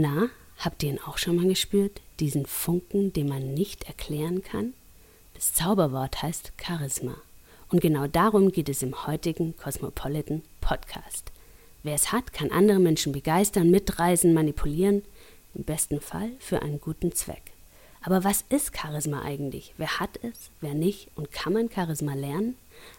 Na, habt ihr ihn auch schon mal gespürt? Diesen Funken, den man nicht erklären kann? Das Zauberwort heißt Charisma. Und genau darum geht es im heutigen Cosmopolitan Podcast. Wer es hat, kann andere Menschen begeistern, mitreisen, manipulieren, im besten Fall für einen guten Zweck. Aber was ist Charisma eigentlich? Wer hat es, wer nicht und kann man Charisma lernen?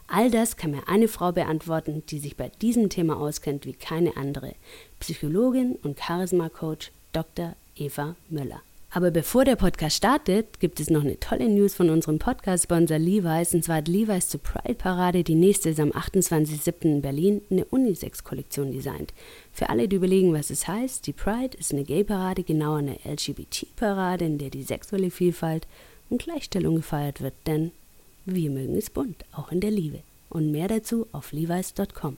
All das kann mir eine Frau beantworten, die sich bei diesem Thema auskennt wie keine andere. Psychologin und Charisma-Coach Dr. Eva Müller. Aber bevor der Podcast startet, gibt es noch eine tolle News von unserem Podcast-Sponsor Levi's. Und zwar hat Levi's zur Pride-Parade, die nächste ist am 28.07. in Berlin, eine Unisex-Kollektion designt. Für alle, die überlegen, was es heißt, die Pride ist eine Gay-Parade, genauer eine LGBT-Parade, in der die sexuelle Vielfalt und Gleichstellung gefeiert wird. Denn wir mögen es bunt, auch in der Liebe. Und mehr dazu auf levi's.com.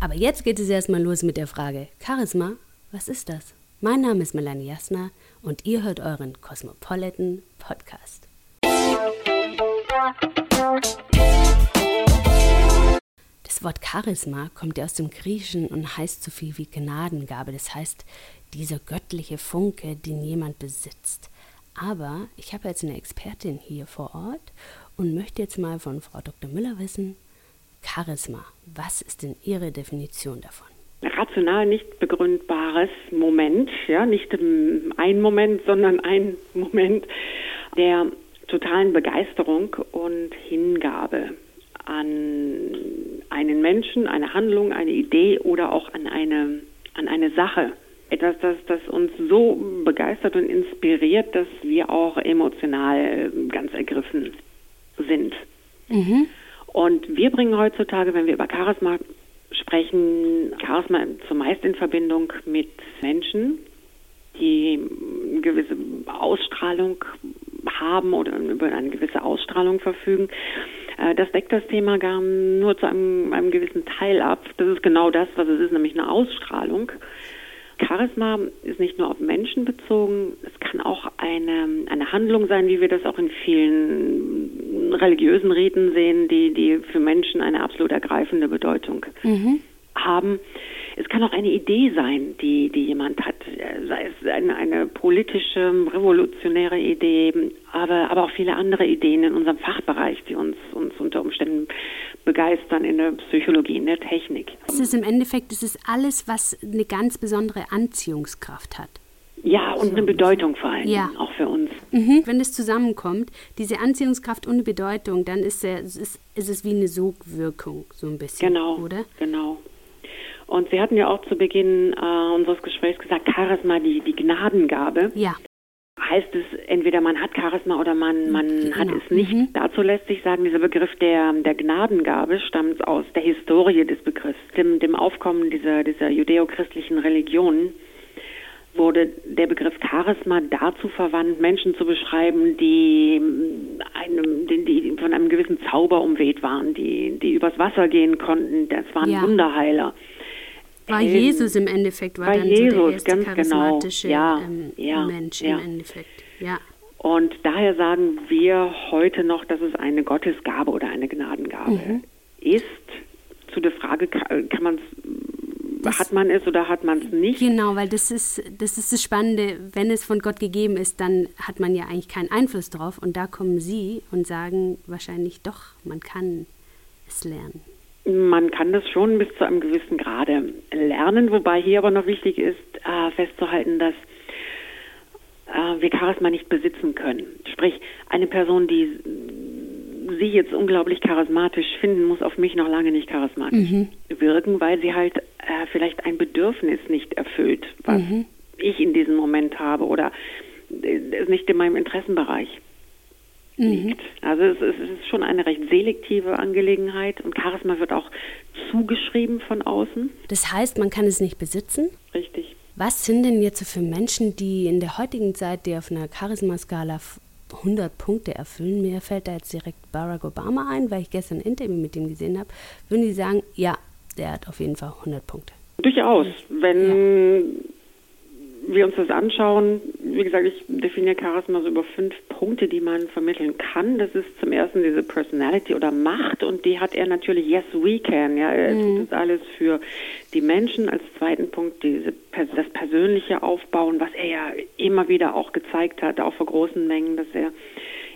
Aber jetzt geht es erstmal los mit der Frage: Charisma, was ist das? Mein Name ist Melanie Jasner und ihr hört euren Cosmopolitan Podcast. Das Wort Charisma kommt ja aus dem Griechischen und heißt so viel wie Gnadengabe. Das heißt, dieser göttliche Funke, den jemand besitzt. Aber ich habe jetzt eine Expertin hier vor Ort und möchte jetzt mal von Frau Dr. Müller wissen, Charisma, was ist denn Ihre Definition davon? rational nicht begründbares Moment, ja, nicht ein Moment, sondern ein Moment der totalen Begeisterung und Hingabe an einen Menschen, eine Handlung, eine Idee oder auch an eine, an eine Sache. Etwas, das, das uns so begeistert und inspiriert, dass wir auch emotional ganz ergriffen sind. Mhm. Und wir bringen heutzutage, wenn wir über Charisma sprechen Charisma zumeist in Verbindung mit Menschen, die eine gewisse Ausstrahlung haben oder über eine gewisse Ausstrahlung verfügen. Äh, das deckt das Thema gar nur zu einem, einem gewissen Teil ab. Das ist genau das, was es ist, nämlich eine Ausstrahlung. Charisma ist nicht nur auf Menschen bezogen, es kann auch eine, eine Handlung sein, wie wir das auch in vielen religiösen Riten sehen, die, die für Menschen eine absolut ergreifende Bedeutung mhm. haben. Es kann auch eine Idee sein, die, die jemand hat, sei es eine, eine politische, revolutionäre Idee, aber, aber auch viele andere Ideen in unserem Fachbereich, die uns, uns unter Umständen begeistern in der Psychologie, in der Technik. Es ist im Endeffekt, es ist alles, was eine ganz besondere Anziehungskraft hat. Ja, und eine Bedeutung vor allem, ja. auch für uns. Mhm. Wenn es zusammenkommt, diese Anziehungskraft und Bedeutung, dann ist, der, ist, ist es wie eine Sogwirkung, so ein bisschen, genau, oder? Genau, Und Sie hatten ja auch zu Beginn äh, unseres Gesprächs gesagt, Charisma, die, die Gnadengabe. Ja heißt es, entweder man hat Charisma oder man, man genau. hat es nicht. Mhm. Dazu lässt sich sagen, dieser Begriff der, der Gnadengabe stammt aus der Historie des Begriffs. Dem, dem Aufkommen dieser, dieser judäo-christlichen Religionen wurde der Begriff Charisma dazu verwandt, Menschen zu beschreiben, die, einem, die, die von einem gewissen Zauber umweht waren, die, die übers Wasser gehen konnten. Das waren ja. Wunderheiler. War Jesus im Endeffekt, war, war dann Jesus, so der erste ganz genau. charismatische genau. ja, ähm, ja, Mensch ja. im Endeffekt. Ja. Und daher sagen wir heute noch, dass es eine Gottesgabe oder eine Gnadengabe mhm. ist. Zu der Frage, kann man hat man es oder hat man es nicht? Genau, weil das ist, das ist das Spannende. Wenn es von Gott gegeben ist, dann hat man ja eigentlich keinen Einfluss drauf. Und da kommen Sie und sagen wahrscheinlich doch, man kann es lernen. Man kann das schon bis zu einem gewissen Grade lernen, wobei hier aber noch wichtig ist, äh, festzuhalten, dass äh, wir Charisma nicht besitzen können. Sprich, eine Person, die sie jetzt unglaublich charismatisch finden, muss auf mich noch lange nicht charismatisch mhm. wirken, weil sie halt äh, vielleicht ein Bedürfnis nicht erfüllt, was mhm. ich in diesem Moment habe oder ist nicht in meinem Interessenbereich liegt. Mhm. Also es, es, ist schon eine recht selektive Angelegenheit und Charisma wird auch zugeschrieben von außen. Das heißt, man kann es nicht besitzen? Richtig. Was sind denn jetzt für Menschen, die in der heutigen Zeit, die auf einer Charisma-Skala 100 Punkte erfüllen, mir fällt da jetzt direkt Barack Obama ein, weil ich gestern ein Interview mit ihm gesehen habe, würden die sagen, ja, der hat auf jeden Fall 100 Punkte. Durchaus. Wenn, ja. wir uns das anschauen, wie gesagt, ich definiere Charisma so über fünf Punkte, die man vermitteln kann. Das ist zum ersten diese Personality oder Macht und die hat er natürlich, yes, we can. Ja, er mhm. tut das alles für die Menschen. Als zweiten Punkt diese, das persönliche Aufbauen, was er ja immer wieder auch gezeigt hat, auch vor großen Mengen, dass er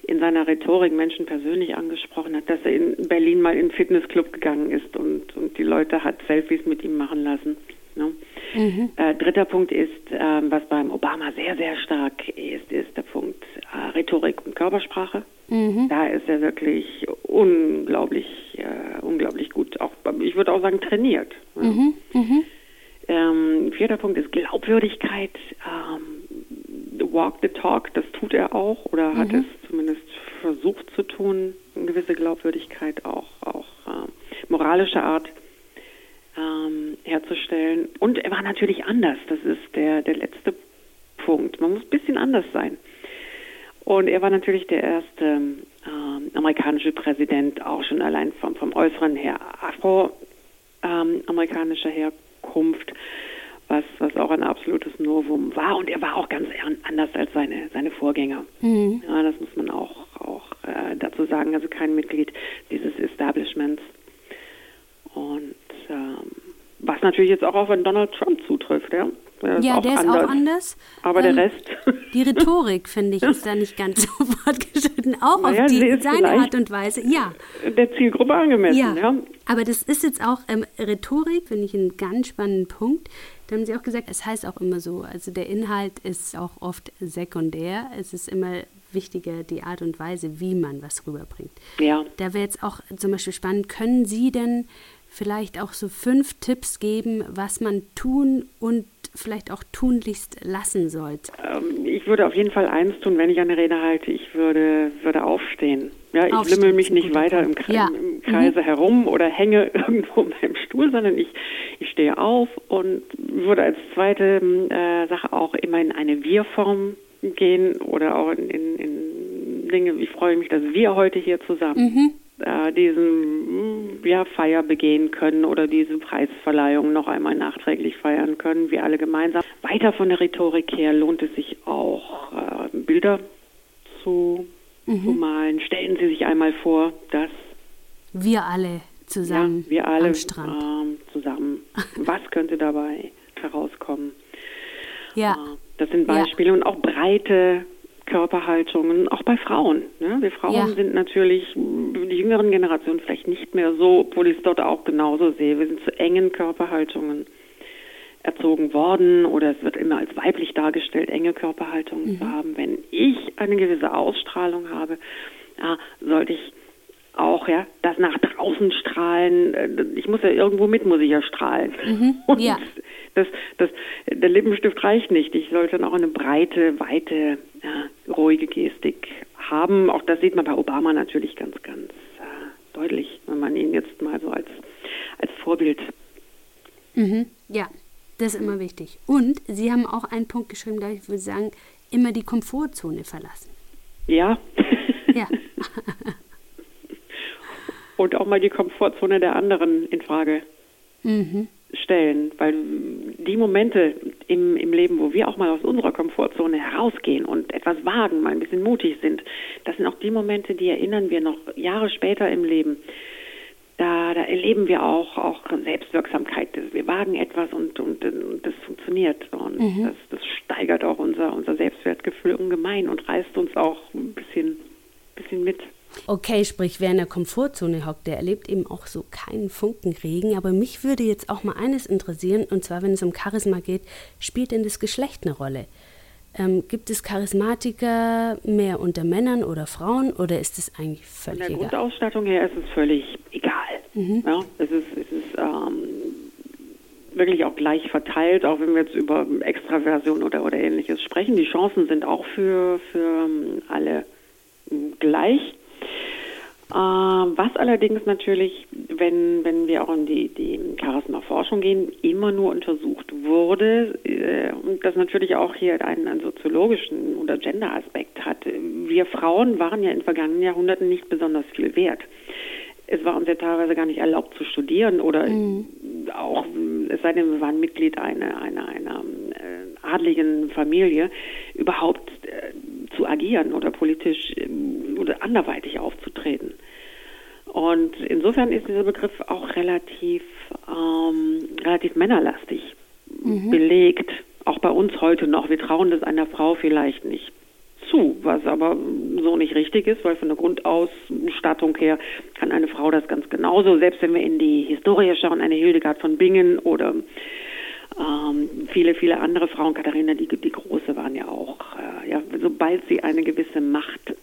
in seiner Rhetorik Menschen persönlich angesprochen hat, dass er in Berlin mal in einen Fitnessclub gegangen ist und, und die Leute hat Selfies mit ihm machen lassen. Ne? Mhm. Äh, dritter Punkt ist, äh, was beim Obama sehr, sehr stark ist, ist der Punkt äh, Rhetorik und Körpersprache. Mhm. Da ist er wirklich unglaublich, äh, unglaublich gut, auch, ich würde auch sagen, trainiert. Mhm. Mhm. Ähm, vierter Punkt ist Glaubwürdigkeit. Ähm, walk the talk, das tut er auch oder hat mhm. es zumindest versucht zu tun. Eine gewisse Glaubwürdigkeit auch, auch äh, moralische Art ähm, herzustellen. Und er war natürlich anders. Das ist der, der letzte Punkt. Man muss ein bisschen anders sein. Und er war natürlich der erste ähm, amerikanische Präsident, auch schon allein vom, vom Äußeren her afroamerikanischer ähm, Herkunft, was, was auch ein absolutes Novum war. Und er war auch ganz anders als seine, seine Vorgänger. Mhm. Ja, das muss man auch, auch äh, dazu sagen. Also kein Mitglied dieses Establishments. Und ähm, was natürlich jetzt auch auf Donald Trump zutrifft, ja. Der ja, der ist anders. auch anders. Aber ähm, der Rest. Die Rhetorik, finde ich, ist da nicht ganz so fortgeschritten. Auch naja, auf die, seine Art und Weise. Ja. Der Zielgruppe angemessen, ja. ja. Aber das ist jetzt auch ähm, Rhetorik, finde ich, einen ganz spannenden Punkt. Da haben Sie auch gesagt, es heißt auch immer so, also der Inhalt ist auch oft sekundär. Es ist immer wichtiger die Art und Weise, wie man was rüberbringt. Ja. Da wäre jetzt auch zum Beispiel spannend, können Sie denn vielleicht auch so fünf Tipps geben, was man tun und vielleicht auch tunlichst lassen sollte? Ähm, ich würde auf jeden Fall eins tun, wenn ich eine Rede halte. Ich würde, würde aufstehen. Ja, ich aufstehen, lümmel mich nicht weiter im, Kre ja. im, Kreise mhm. herum oder hänge irgendwo in meinem Stuhl, sondern ich, ich stehe auf und würde als zweite äh, Sache auch immer in eine Wir-Form gehen oder auch in, in, in Dinge, ich freue mich, dass wir heute hier zusammen mhm äh, diesen ja, Feier begehen können oder diese Preisverleihung noch einmal nachträglich feiern können, wir alle gemeinsam. Weiter von der Rhetorik her lohnt es sich auch, äh, Bilder zu, mhm. zu, malen. Stellen Sie sich einmal vor, dass wir alle zusammen ja, wir alle, am Strand. Ähm, zusammen. Was könnte dabei herauskommen? Ja. Äh, das sind Beispiele ja. und auch breite Körperhaltungen, auch bei Frauen. Ne? Wir Frauen ja. sind natürlich, die jüngeren Generationen vielleicht nicht mehr so, obwohl ich es dort auch genauso sehe. Wir sind zu engen Körperhaltungen erzogen worden oder es wird immer als weiblich dargestellt, enge Körperhaltungen mhm. zu haben. Wenn ich eine gewisse Ausstrahlung habe, ja, sollte ich auch ja das nach draußen strahlen. Äh, ich muss ja irgendwo mit, muss ich ja strahlen. Mhm. Und ja. das, das, der Lippenstift reicht nicht. Ich sollte dann auch eine breite, weite, ja, ruhige Gestik haben. Auch das sieht man bei Obama natürlich ganz, ganz äh, deutlich, wenn man ihn jetzt mal so als, als Vorbild. Mhm. Ja, das ist immer wichtig. Und Sie haben auch einen Punkt geschrieben, da ich würde sagen, immer die Komfortzone verlassen. Ja. ja. und auch mal die Komfortzone der anderen in Frage mhm. stellen. Weil die Momente im, im Leben, wo wir auch mal aus unserer Komfortzone herausgehen und etwas wagen, mal ein bisschen mutig sind, das sind auch die Momente, die erinnern wir noch Jahre später im Leben. Da, da erleben wir auch, auch Selbstwirksamkeit. Wir wagen etwas und, und, und das funktioniert. Und mhm. das, das steigert auch unser, unser Selbstwertgefühl ungemein und reißt uns auch ein bisschen, bisschen mit. Okay, sprich, wer in der Komfortzone hockt, der erlebt eben auch so keinen Funkenregen. Aber mich würde jetzt auch mal eines interessieren, und zwar, wenn es um Charisma geht, spielt denn das Geschlecht eine Rolle? Ähm, gibt es Charismatiker mehr unter Männern oder Frauen oder ist es eigentlich völlig egal? Von der Grundausstattung her ist es völlig egal. Mhm. Ja, es ist, es ist ähm, wirklich auch gleich verteilt, auch wenn wir jetzt über Extraversion oder, oder ähnliches sprechen. Die Chancen sind auch für, für ähm, alle gleich. Äh, was allerdings natürlich, wenn, wenn wir auch in die, die Charisma-Forschung gehen, immer nur untersucht wurde äh, und das natürlich auch hier einen, einen soziologischen oder Gender-Aspekt hat. Wir Frauen waren ja in vergangenen Jahrhunderten nicht besonders viel wert. Es war uns ja teilweise gar nicht erlaubt zu studieren oder mhm. auch, es sei denn, wir waren Mitglied einer, einer, einer äh, adligen Familie überhaupt zu agieren oder politisch äh, oder anderweitig aufzutreten. Und insofern ist dieser Begriff auch relativ, ähm, relativ männerlastig mhm. belegt, auch bei uns heute noch. Wir trauen das einer Frau vielleicht nicht zu, was aber so nicht richtig ist, weil von der Grundausstattung her kann eine Frau das ganz genauso. Selbst wenn wir in die Historie schauen, eine Hildegard von Bingen oder ähm, viele, viele andere Frauen, Katharina die, die Große waren ja auch, äh, ja, sobald sie eine gewisse Macht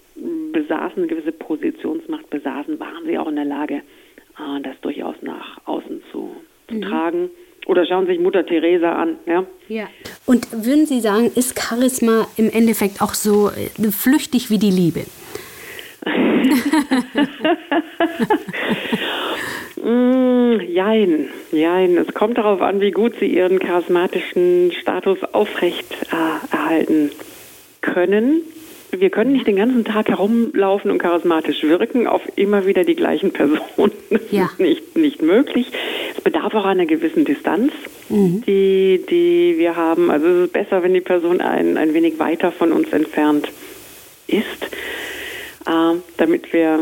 besaßen, eine gewisse Positionsmacht besaßen, waren sie auch in der Lage, äh, das durchaus nach außen zu, zu mhm. tragen. Oder schauen Sie sich Mutter Teresa an. Ja? ja. Und würden Sie sagen, ist Charisma im Endeffekt auch so äh, flüchtig wie die Liebe? mm, jein, jein. Es kommt darauf an, wie gut Sie Ihren charismatischen Status aufrecht äh, erhalten können wir können nicht den ganzen Tag herumlaufen und charismatisch wirken auf immer wieder die gleichen Personen. Das ja. ist nicht, nicht möglich. Es bedarf auch einer gewissen Distanz, mhm. die, die wir haben. Also es ist besser, wenn die Person ein, ein wenig weiter von uns entfernt ist, äh, damit wir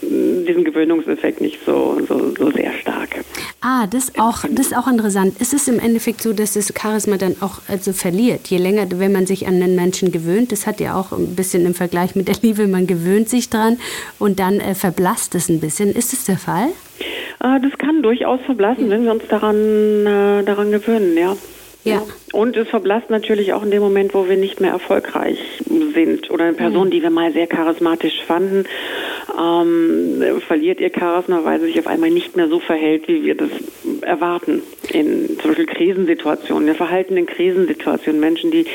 diesen Gewöhnungseffekt nicht so, so, so sehr stark. Ah, das auch, das ist auch interessant. Ist es im Endeffekt so, dass das Charisma dann auch also verliert? Je länger, wenn man sich an den Menschen gewöhnt, das hat ja auch ein bisschen im Vergleich mit der Liebe, man gewöhnt sich dran und dann äh, verblasst es ein bisschen. Ist das der Fall? Äh, das kann durchaus verblassen, wenn wir uns daran, äh, daran gewöhnen, ja. Ja. Und es verblasst natürlich auch in dem Moment, wo wir nicht mehr erfolgreich sind oder eine Person, mhm. die wir mal sehr charismatisch fanden, ähm, verliert ihr Charisma, weil sie sich auf einmal nicht mehr so verhält, wie wir das erwarten. In zum Beispiel Krisensituationen. Wir verhalten in Krisensituationen Menschen, die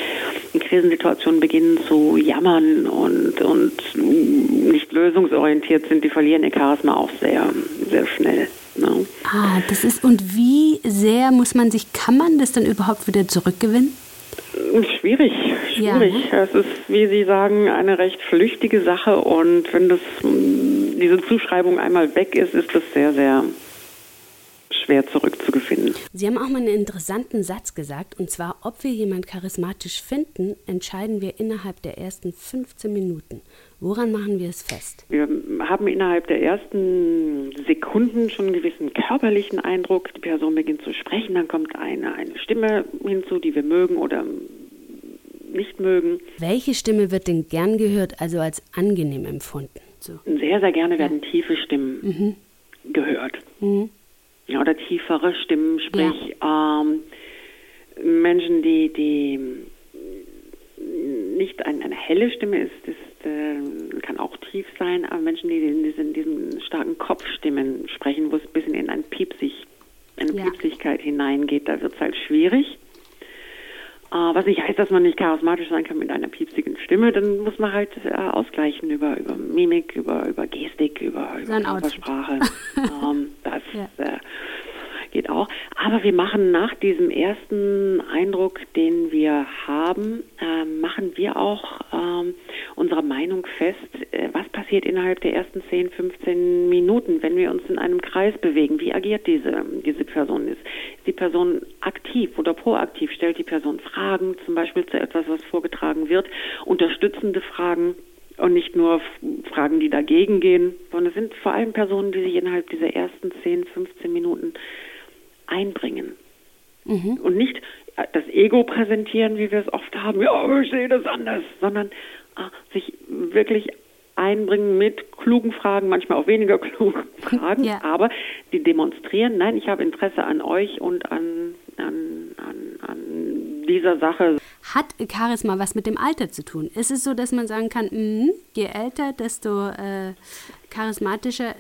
in Krisensituationen beginnen zu jammern und, und nicht lösungsorientiert sind, die verlieren ihr Charisma auch sehr, sehr schnell. No. Ah, das ist, und wie sehr muss man sich, kann man das dann überhaupt wieder zurückgewinnen? Schwierig, schwierig. Ja, ne? Es ist, wie Sie sagen, eine recht flüchtige Sache und wenn das, diese Zuschreibung einmal weg ist, ist das sehr, sehr schwer zurückzugewinnen. Sie haben auch mal einen interessanten Satz gesagt, und zwar, ob wir jemand charismatisch finden, entscheiden wir innerhalb der ersten 15 Minuten. Woran machen wir es fest? Wir haben innerhalb der ersten Sekunden schon einen gewissen körperlichen Eindruck. Die Person beginnt zu sprechen, dann kommt eine, eine Stimme hinzu, die wir mögen oder nicht mögen. Welche Stimme wird denn gern gehört, also als angenehm empfunden? So. Sehr, sehr gerne werden ja. tiefe Stimmen mhm. gehört. Mhm ja, oder tiefere Stimmen, sprich ja. ähm, Menschen, die, die nicht ein, eine helle Stimme ist, ist äh, kann auch tief sein, aber Menschen, die in diesen, diesen starken Kopfstimmen sprechen, wo es ein bisschen in ein Piepsig, eine ja. Piepsigkeit hineingeht, da wird es halt schwierig. Äh, was nicht heißt, dass man nicht charismatisch sein kann mit einer piepsigen Stimme, dann muss man halt äh, ausgleichen über, über Mimik, über, über Gestik, über, über Körpersprache. ähm, das ja. Äh, geht auch. Aber wir machen nach diesem ersten Eindruck, den wir haben, äh, machen wir auch ähm, unsere Meinung fest, äh, was passiert innerhalb der ersten 10, 15 Minuten, wenn wir uns in einem Kreis bewegen. Wie agiert diese, diese Person? Ist, ist die Person aktiv oder proaktiv? Stellt die Person Fragen, zum Beispiel zu etwas, was vorgetragen wird, unterstützende Fragen? und nicht nur Fragen, die dagegen gehen, sondern es sind vor allem Personen, die sich innerhalb dieser ersten 10, 15 Minuten einbringen. Mhm. Und nicht äh, das Ego präsentieren, wie wir es oft haben, ja, ich sehe das anders, sondern ah, sich wirklich einbringen mit klugen Fragen, manchmal auch weniger klugen Fragen, ja. aber die demonstrieren, nein, ich habe Interesse an euch und an, an, an, an dieser Sache. Hat Charisma was mit dem Alter zu tun? Ist es so, dass man sagen kann, mh, je älter, desto äh, charismatischer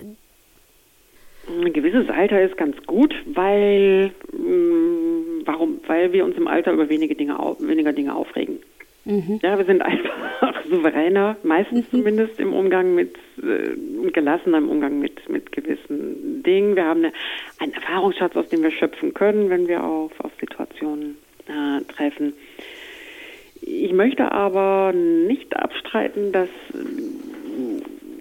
ein gewisses Alter ist ganz gut, weil mh, warum? Weil wir uns im Alter über wenige Dinge weniger Dinge aufregen. Mhm. Ja, wir sind einfach souveräner, meistens mhm. zumindest im Umgang mit äh, gelassener im Umgang mit mit gewissen Dingen. Wir haben eine, einen Erfahrungsschatz, aus dem wir schöpfen können, wenn wir auf auf Situationen äh, treffen. Ich möchte aber nicht abstreiten, dass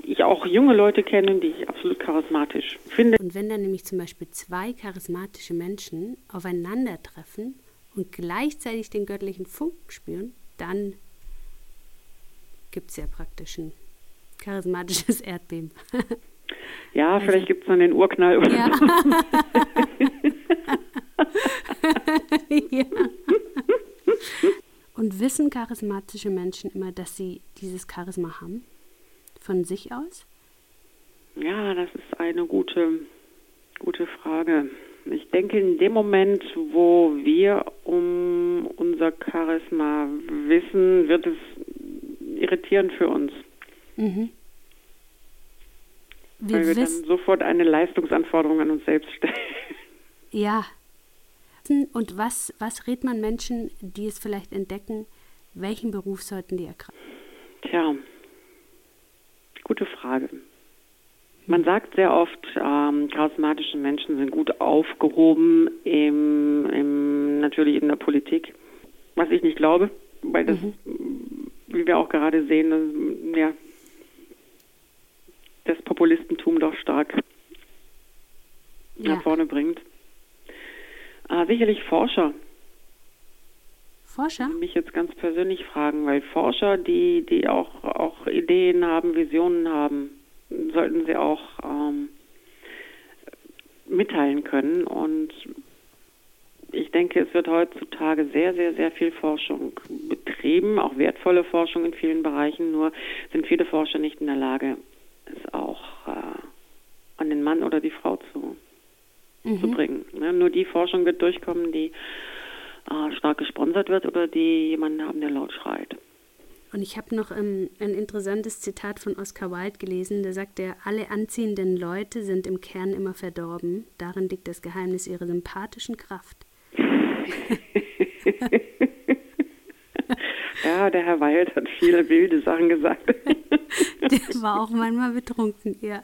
ich auch junge Leute kenne, die ich absolut charismatisch finde. Und wenn dann nämlich zum Beispiel zwei charismatische Menschen aufeinandertreffen und gleichzeitig den göttlichen Funken spüren, dann gibt es ja praktisch ein charismatisches Erdbeben. Ja, also, vielleicht gibt es dann den Urknall. Oder ja. ja. Und wissen charismatische Menschen immer, dass sie dieses Charisma haben? Von sich aus? Ja, das ist eine gute, gute Frage. Ich denke, in dem Moment, wo wir um unser Charisma wissen, wird es irritierend für uns. Mhm. Wir weil wir dann sofort eine Leistungsanforderung an uns selbst stellen. Ja. Und was, was rät man Menschen, die es vielleicht entdecken, welchen Beruf sollten die ergreifen? Tja, gute Frage. Man sagt sehr oft, ähm, charismatische Menschen sind gut aufgehoben im, im, natürlich in der Politik, was ich nicht glaube, weil das, mhm. wie wir auch gerade sehen, das, ja, das Populistentum doch stark ja. nach vorne bringt. Äh, sicherlich Forscher. Forscher? Mich jetzt ganz persönlich fragen, weil Forscher, die, die auch, auch Ideen haben, Visionen haben, sollten sie auch ähm, mitteilen können. Und ich denke, es wird heutzutage sehr, sehr, sehr viel Forschung betrieben, auch wertvolle Forschung in vielen Bereichen. Nur sind viele Forscher nicht in der Lage, es auch äh, an den Mann oder die Frau zu, mhm. zu bringen. Ne? Nur die Forschung wird durchkommen, die äh, stark gesponsert wird oder die jemanden haben, der laut schreit. Und ich habe noch ähm, ein interessantes Zitat von Oscar Wilde gelesen, da sagt er, alle anziehenden Leute sind im Kern immer verdorben. Darin liegt das Geheimnis ihrer sympathischen Kraft. ja, der Herr Wilde hat viele wilde Sachen gesagt. der war auch manchmal betrunken, ja.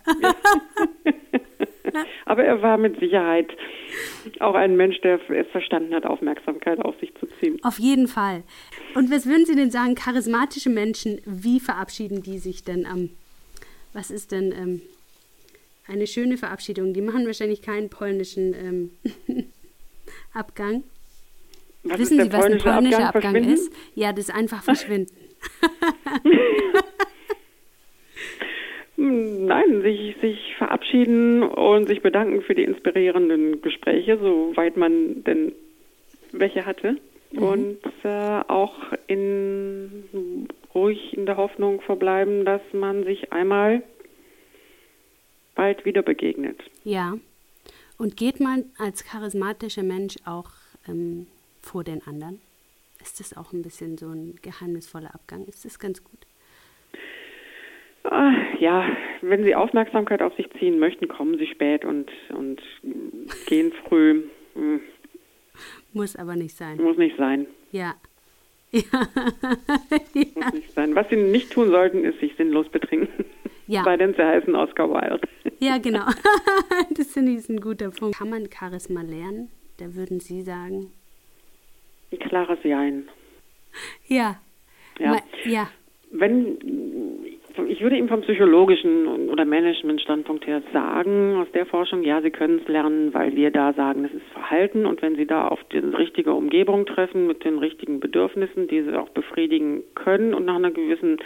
Aber er war mit Sicherheit auch ein Mensch, der es verstanden hat, Aufmerksamkeit auf sich zu ziehen. Auf jeden Fall. Und was würden Sie denn sagen, charismatische Menschen, wie verabschieden die sich denn am, was ist denn ähm, eine schöne Verabschiedung? Die machen wahrscheinlich keinen polnischen ähm, Abgang. Was Wissen Sie, was ein polnischer Abgang, Abgang ist? Ja, das ist einfach verschwinden. Nein, sich, sich verabschieden und sich bedanken für die inspirierenden Gespräche, soweit man denn welche hatte. Mhm. Und äh, auch in, ruhig in der Hoffnung verbleiben, dass man sich einmal bald wieder begegnet. Ja. Und geht man als charismatischer Mensch auch ähm, vor den anderen? Ist das auch ein bisschen so ein geheimnisvoller Abgang? Ist das ganz gut? Ah, ja, wenn Sie Aufmerksamkeit auf sich ziehen möchten, kommen Sie spät und, und gehen früh. Hm. Muss aber nicht sein. Muss nicht sein. Ja. ja. Muss nicht sein. Was Sie nicht tun sollten, ist sich sinnlos betrinken. Ja. Bei den sie heißen Oscar Wilde. Ja, genau. das finde ich ein guter Punkt. Kann man Charisma lernen? Da würden Sie sagen? Ein klares Jein. Ja. Ja. ja. Wenn ich würde ihm vom psychologischen oder Management-Standpunkt her sagen, aus der Forschung, ja, Sie können es lernen, weil wir da sagen, das ist Verhalten und wenn Sie da auf die richtige Umgebung treffen mit den richtigen Bedürfnissen, die Sie auch befriedigen können und nach einer gewissen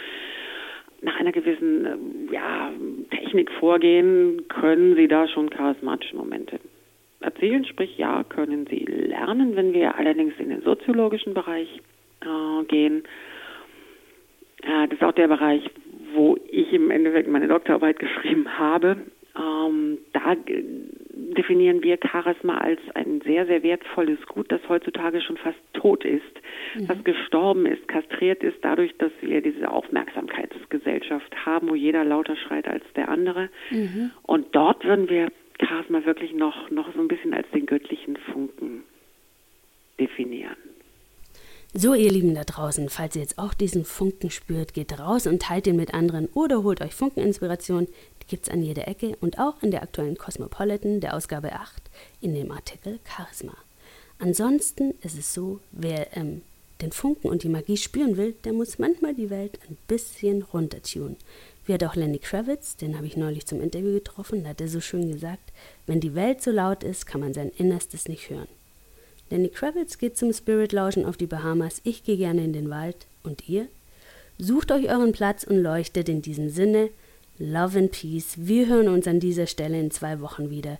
nach einer gewissen ja, Technik vorgehen, können Sie da schon charismatische Momente erzielen. Sprich, ja, können Sie lernen. Wenn wir allerdings in den soziologischen Bereich äh, gehen, äh, das ist auch der Bereich, wo ich im Endeffekt meine Doktorarbeit geschrieben habe. Ähm, da definieren wir Charisma als ein sehr, sehr wertvolles Gut, das heutzutage schon fast tot ist, mhm. das gestorben ist, kastriert ist, dadurch, dass wir diese Aufmerksamkeitsgesellschaft haben, wo jeder lauter schreit als der andere. Mhm. Und dort würden wir Charisma wirklich noch, noch so ein bisschen als den göttlichen Funken definieren. So, ihr Lieben da draußen, falls ihr jetzt auch diesen Funken spürt, geht raus und teilt ihn mit anderen oder holt euch Funkeninspiration. Die gibt es an jeder Ecke und auch in der aktuellen Cosmopolitan, der Ausgabe 8, in dem Artikel Charisma. Ansonsten ist es so, wer ähm, den Funken und die Magie spüren will, der muss manchmal die Welt ein bisschen runtertunen. Wie hat auch Lenny Kravitz, den habe ich neulich zum Interview getroffen, da hat er so schön gesagt, wenn die Welt so laut ist, kann man sein Innerstes nicht hören. Danny Kravitz geht zum Spirit-Lauschen auf die Bahamas, ich gehe gerne in den Wald. Und ihr? Sucht euch euren Platz und leuchtet in diesem Sinne. Love and Peace. Wir hören uns an dieser Stelle in zwei Wochen wieder.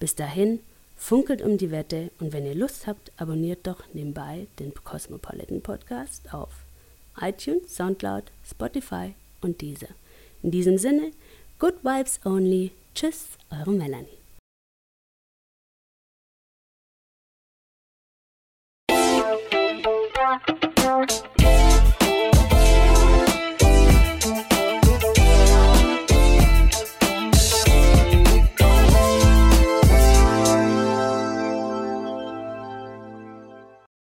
Bis dahin, funkelt um die Wette und wenn ihr Lust habt, abonniert doch nebenbei den Cosmopolitan Podcast auf iTunes, Soundcloud, Spotify und dieser. In diesem Sinne, good vibes only. Tschüss, eure Melanie. Bye.